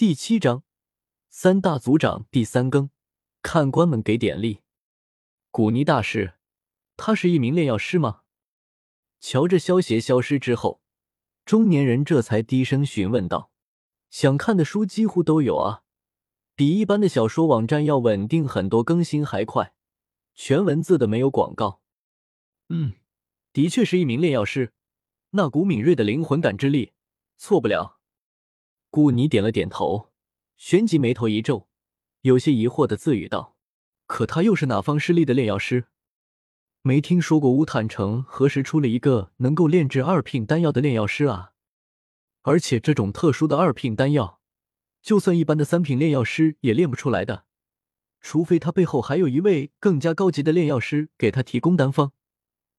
第七章，三大族长第三更，看官们给点力。古尼大师，他是一名炼药师吗？瞧着萧协消失之后，中年人这才低声询问道：“想看的书几乎都有啊，比一般的小说网站要稳定很多，更新还快，全文字的，没有广告。”嗯，的确是一名炼药师，那股敏锐的灵魂感知力，错不了。顾尼点了点头，旋即眉头一皱，有些疑惑的自语道：“可他又是哪方势力的炼药师？没听说过乌坦城何时出了一个能够炼制二品丹药的炼药师啊？而且这种特殊的二品丹药，就算一般的三品炼药师也炼不出来的，除非他背后还有一位更加高级的炼药师给他提供丹方，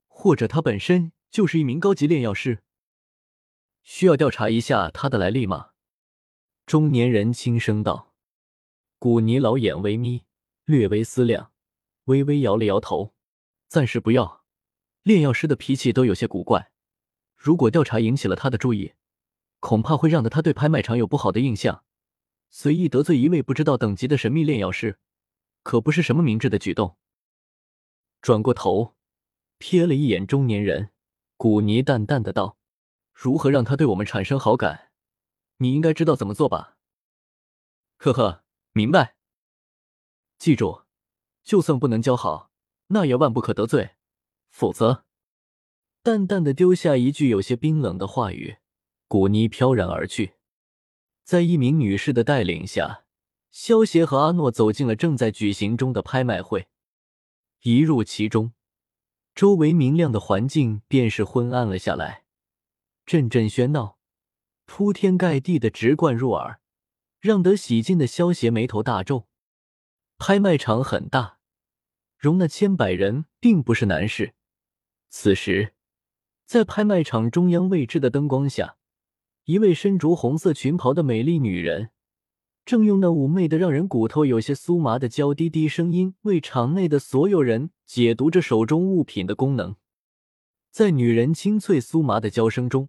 或者他本身就是一名高级炼药师。需要调查一下他的来历吗？”中年人轻声道：“古尼老眼微眯，略微思量，微微摇了摇头，暂时不要。炼药师的脾气都有些古怪，如果调查引起了他的注意，恐怕会让得他对拍卖场有不好的印象。随意得罪一位不知道等级的神秘炼药师，可不是什么明智的举动。”转过头，瞥了一眼中年人，古尼淡淡的道：“如何让他对我们产生好感？”你应该知道怎么做吧？呵呵，明白。记住，就算不能交好，那也万不可得罪，否则……淡淡的丢下一句有些冰冷的话语，古妮飘然而去。在一名女士的带领下，萧协和阿诺走进了正在举行中的拍卖会。一入其中，周围明亮的环境便是昏暗了下来，阵阵喧闹。铺天盖地的直灌入耳，让得喜进的萧邪眉头大皱。拍卖场很大，容纳千百人并不是难事。此时，在拍卖场中央位置的灯光下，一位身着红色裙袍的美丽女人，正用那妩媚的让人骨头有些酥麻的娇滴滴声音，为场内的所有人解读着手中物品的功能。在女人清脆酥麻的娇声中。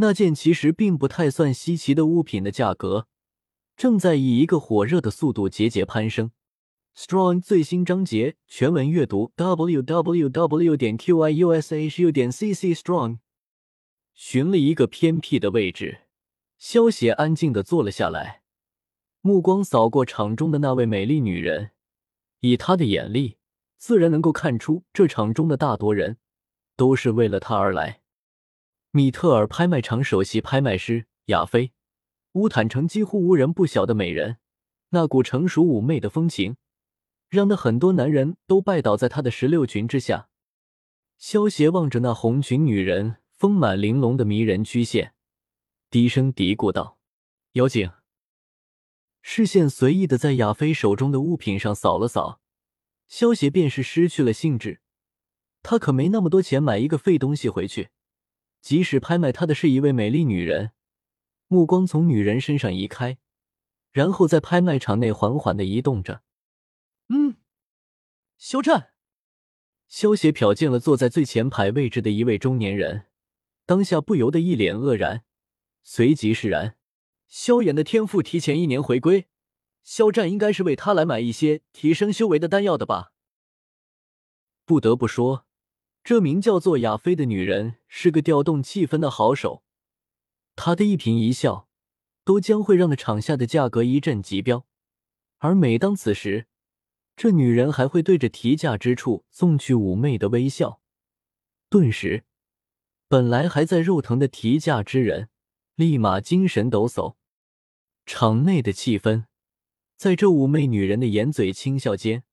那件其实并不太算稀奇的物品的价格，正在以一个火热的速度节节攀升。Strong 最新章节全文阅读：w w w. 点 q i u s h u 点 c c strong。寻了一个偏僻的位置，萧协安静的坐了下来，目光扫过场中的那位美丽女人。以他的眼力，自然能够看出这场中的大多人都是为了她而来。米特尔拍卖场首席拍卖师亚菲，乌坦城几乎无人不晓的美人，那股成熟妩媚的风情，让那很多男人都拜倒在她的石榴裙之下。萧协望着那红裙女人丰满玲珑的迷人曲线，低声嘀咕道：“妖精。”视线随意的在亚菲手中的物品上扫了扫，萧协便是失去了兴致。他可没那么多钱买一个废东西回去。即使拍卖他的是一位美丽女人，目光从女人身上移开，然后在拍卖场内缓缓的移动着。嗯，肖战，萧邪瞟见了坐在最前排位置的一位中年人，当下不由得一脸愕然，随即释然。萧炎的天赋提前一年回归，肖战应该是为他来买一些提升修为的丹药的吧？不得不说。这名叫做亚菲的女人是个调动气氛的好手，她的一颦一笑都将会让那场下的价格一阵急飙。而每当此时，这女人还会对着提价之处送去妩媚的微笑，顿时，本来还在肉疼的提价之人立马精神抖擞。场内的气氛在这妩媚女人的掩嘴轻笑间，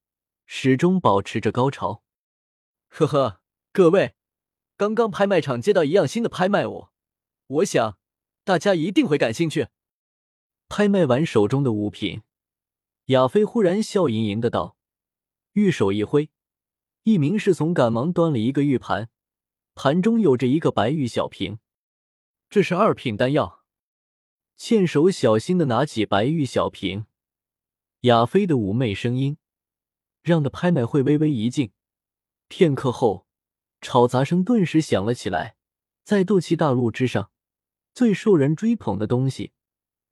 始终保持着高潮。呵呵。各位，刚刚拍卖场接到一样新的拍卖物，我想大家一定会感兴趣。拍卖完手中的物品，亚飞忽然笑盈盈的道：“玉手一挥，一名侍从赶忙端了一个玉盘，盘中有着一个白玉小瓶，这是二品丹药。”欠手小心的拿起白玉小瓶，亚飞的妩媚声音让的拍卖会微微一静，片刻后。吵杂声顿时响了起来，在斗气大陆之上，最受人追捧的东西，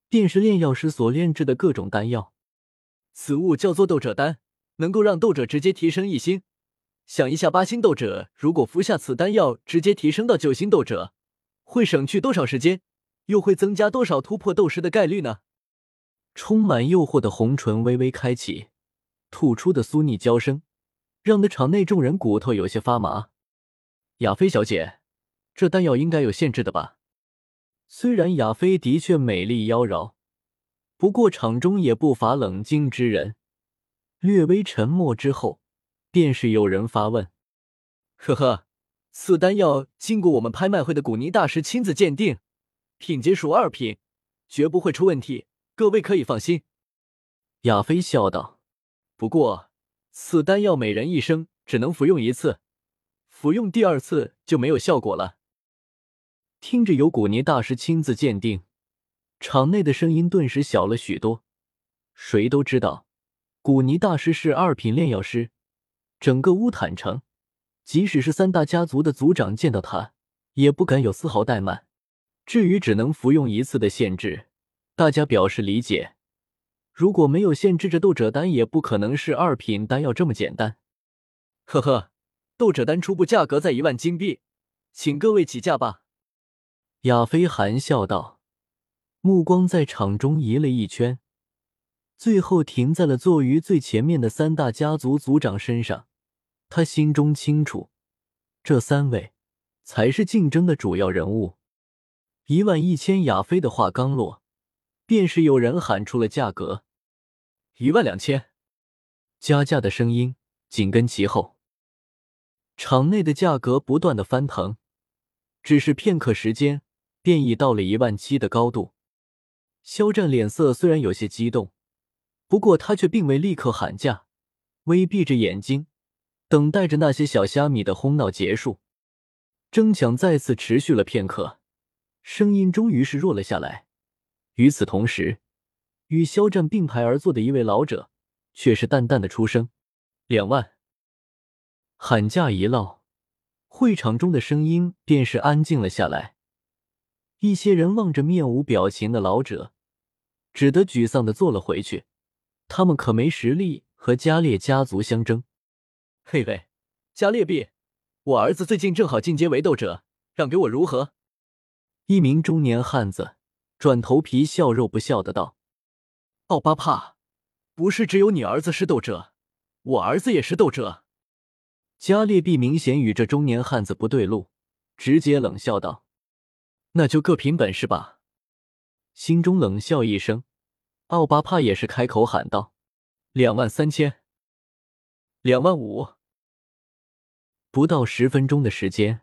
便是炼药师所炼制的各种丹药。此物叫做斗者丹，能够让斗者直接提升一星。想一下，八星斗者如果服下此丹药，直接提升到九星斗者，会省去多少时间？又会增加多少突破斗师的概率呢？充满诱惑的红唇微微开启，吐出的酥腻娇声，让得场内众人骨头有些发麻。亚菲小姐，这丹药应该有限制的吧？虽然亚菲的确美丽妖娆，不过场中也不乏冷静之人。略微沉默之后。便是有人发问：“呵呵，此丹药经过我们拍卖会的古尼大师亲自鉴定，品阶属二品，绝不会出问题，各位可以放心。”亚飞笑道：“不过，此丹药每人一生只能服用一次，服用第二次就没有效果了。”听着有古尼大师亲自鉴定，场内的声音顿时小了许多。谁都知道，古尼大师是二品炼药师。整个乌坦城，即使是三大家族的族长见到他，也不敢有丝毫怠慢。至于只能服用一次的限制，大家表示理解。如果没有限制，这斗者丹也不可能是二品丹药这么简单。呵呵，斗者丹初步价格在一万金币，请各位起价吧。亚飞含笑道，目光在场中移了一圈，最后停在了坐于最前面的三大家族族长身上。他心中清楚，这三位才是竞争的主要人物。一万一千，亚飞的话刚落，便是有人喊出了价格：一万两千。加价的声音紧跟其后，场内的价格不断的翻腾，只是片刻时间，便已到了一万七的高度。肖战脸色虽然有些激动，不过他却并未立刻喊价，微闭着眼睛。等待着那些小虾米的哄闹结束，争抢再次持续了片刻，声音终于是弱了下来。与此同时，与肖战并排而坐的一位老者却是淡淡的出声：“两万。”喊价一落，会场中的声音便是安静了下来。一些人望着面无表情的老者，只得沮丧的坐了回去。他们可没实力和加列家族相争。嘿嘿，加列毕，我儿子最近正好进阶为斗者，让给我如何？一名中年汉子转头皮笑肉不笑的道：“奥巴帕，不是只有你儿子是斗者，我儿子也是斗者。”加列毕明显与这中年汉子不对路，直接冷笑道：“那就各凭本事吧。”心中冷笑一声，奥巴帕也是开口喊道：“两万三千，两万五。”不到十分钟的时间，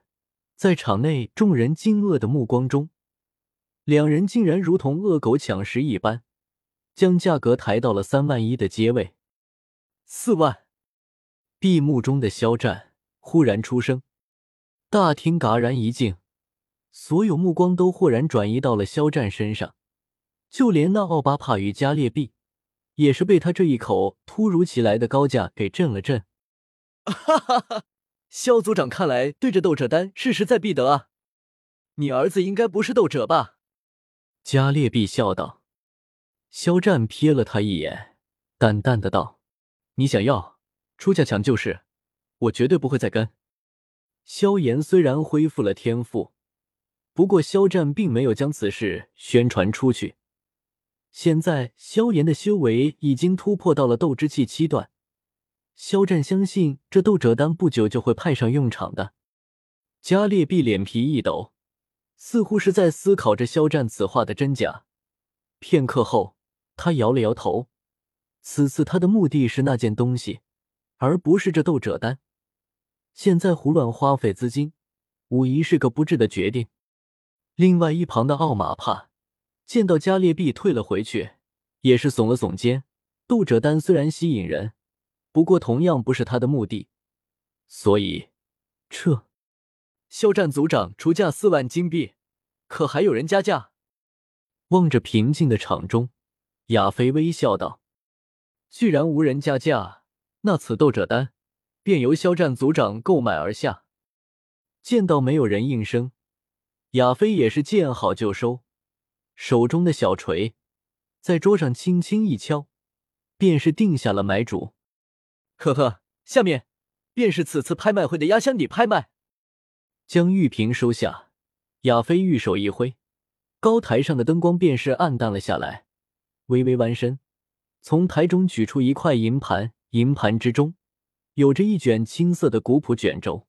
在场内众人惊愕的目光中，两人竟然如同恶狗抢食一般，将价格抬到了三万一的阶位。四万！闭目中的肖战忽然出声，大厅戛然一静，所有目光都豁然转移到了肖战身上，就连那奥巴帕与加列毕，也是被他这一口突如其来的高价给震了震。哈哈哈！肖组长看来对着斗者丹是势在必得啊！你儿子应该不是斗者吧？加列毕笑道。肖战瞥了他一眼，淡淡的道：“你想要出价抢就是，我绝对不会再跟。”萧炎虽然恢复了天赋，不过肖战并没有将此事宣传出去。现在萧炎的修为已经突破到了斗之气七段。肖战相信这斗者丹不久就会派上用场的。加列毕脸皮一抖，似乎是在思考着肖战此话的真假。片刻后，他摇了摇头。此次他的目的是那件东西，而不是这斗者丹。现在胡乱花费资金，无疑是个不智的决定。另外一旁的奥马帕见到加列毕退了回去，也是耸了耸肩。斗者丹虽然吸引人。不过，同样不是他的目的，所以撤。肖战族长出价四万金币，可还有人加价？望着平静的场中，亚飞微笑道：“既然无人加价，那此斗者丹便由肖战族长购买而下。”见到没有人应声，亚飞也是见好就收，手中的小锤在桌上轻轻一敲，便是定下了买主。呵呵，下面便是此次拍卖会的压箱底拍卖。将玉瓶收下，亚飞玉手一挥，高台上的灯光便是暗淡了下来。微微弯身，从台中取出一块银盘，银盘之中有着一卷青色的古朴卷轴。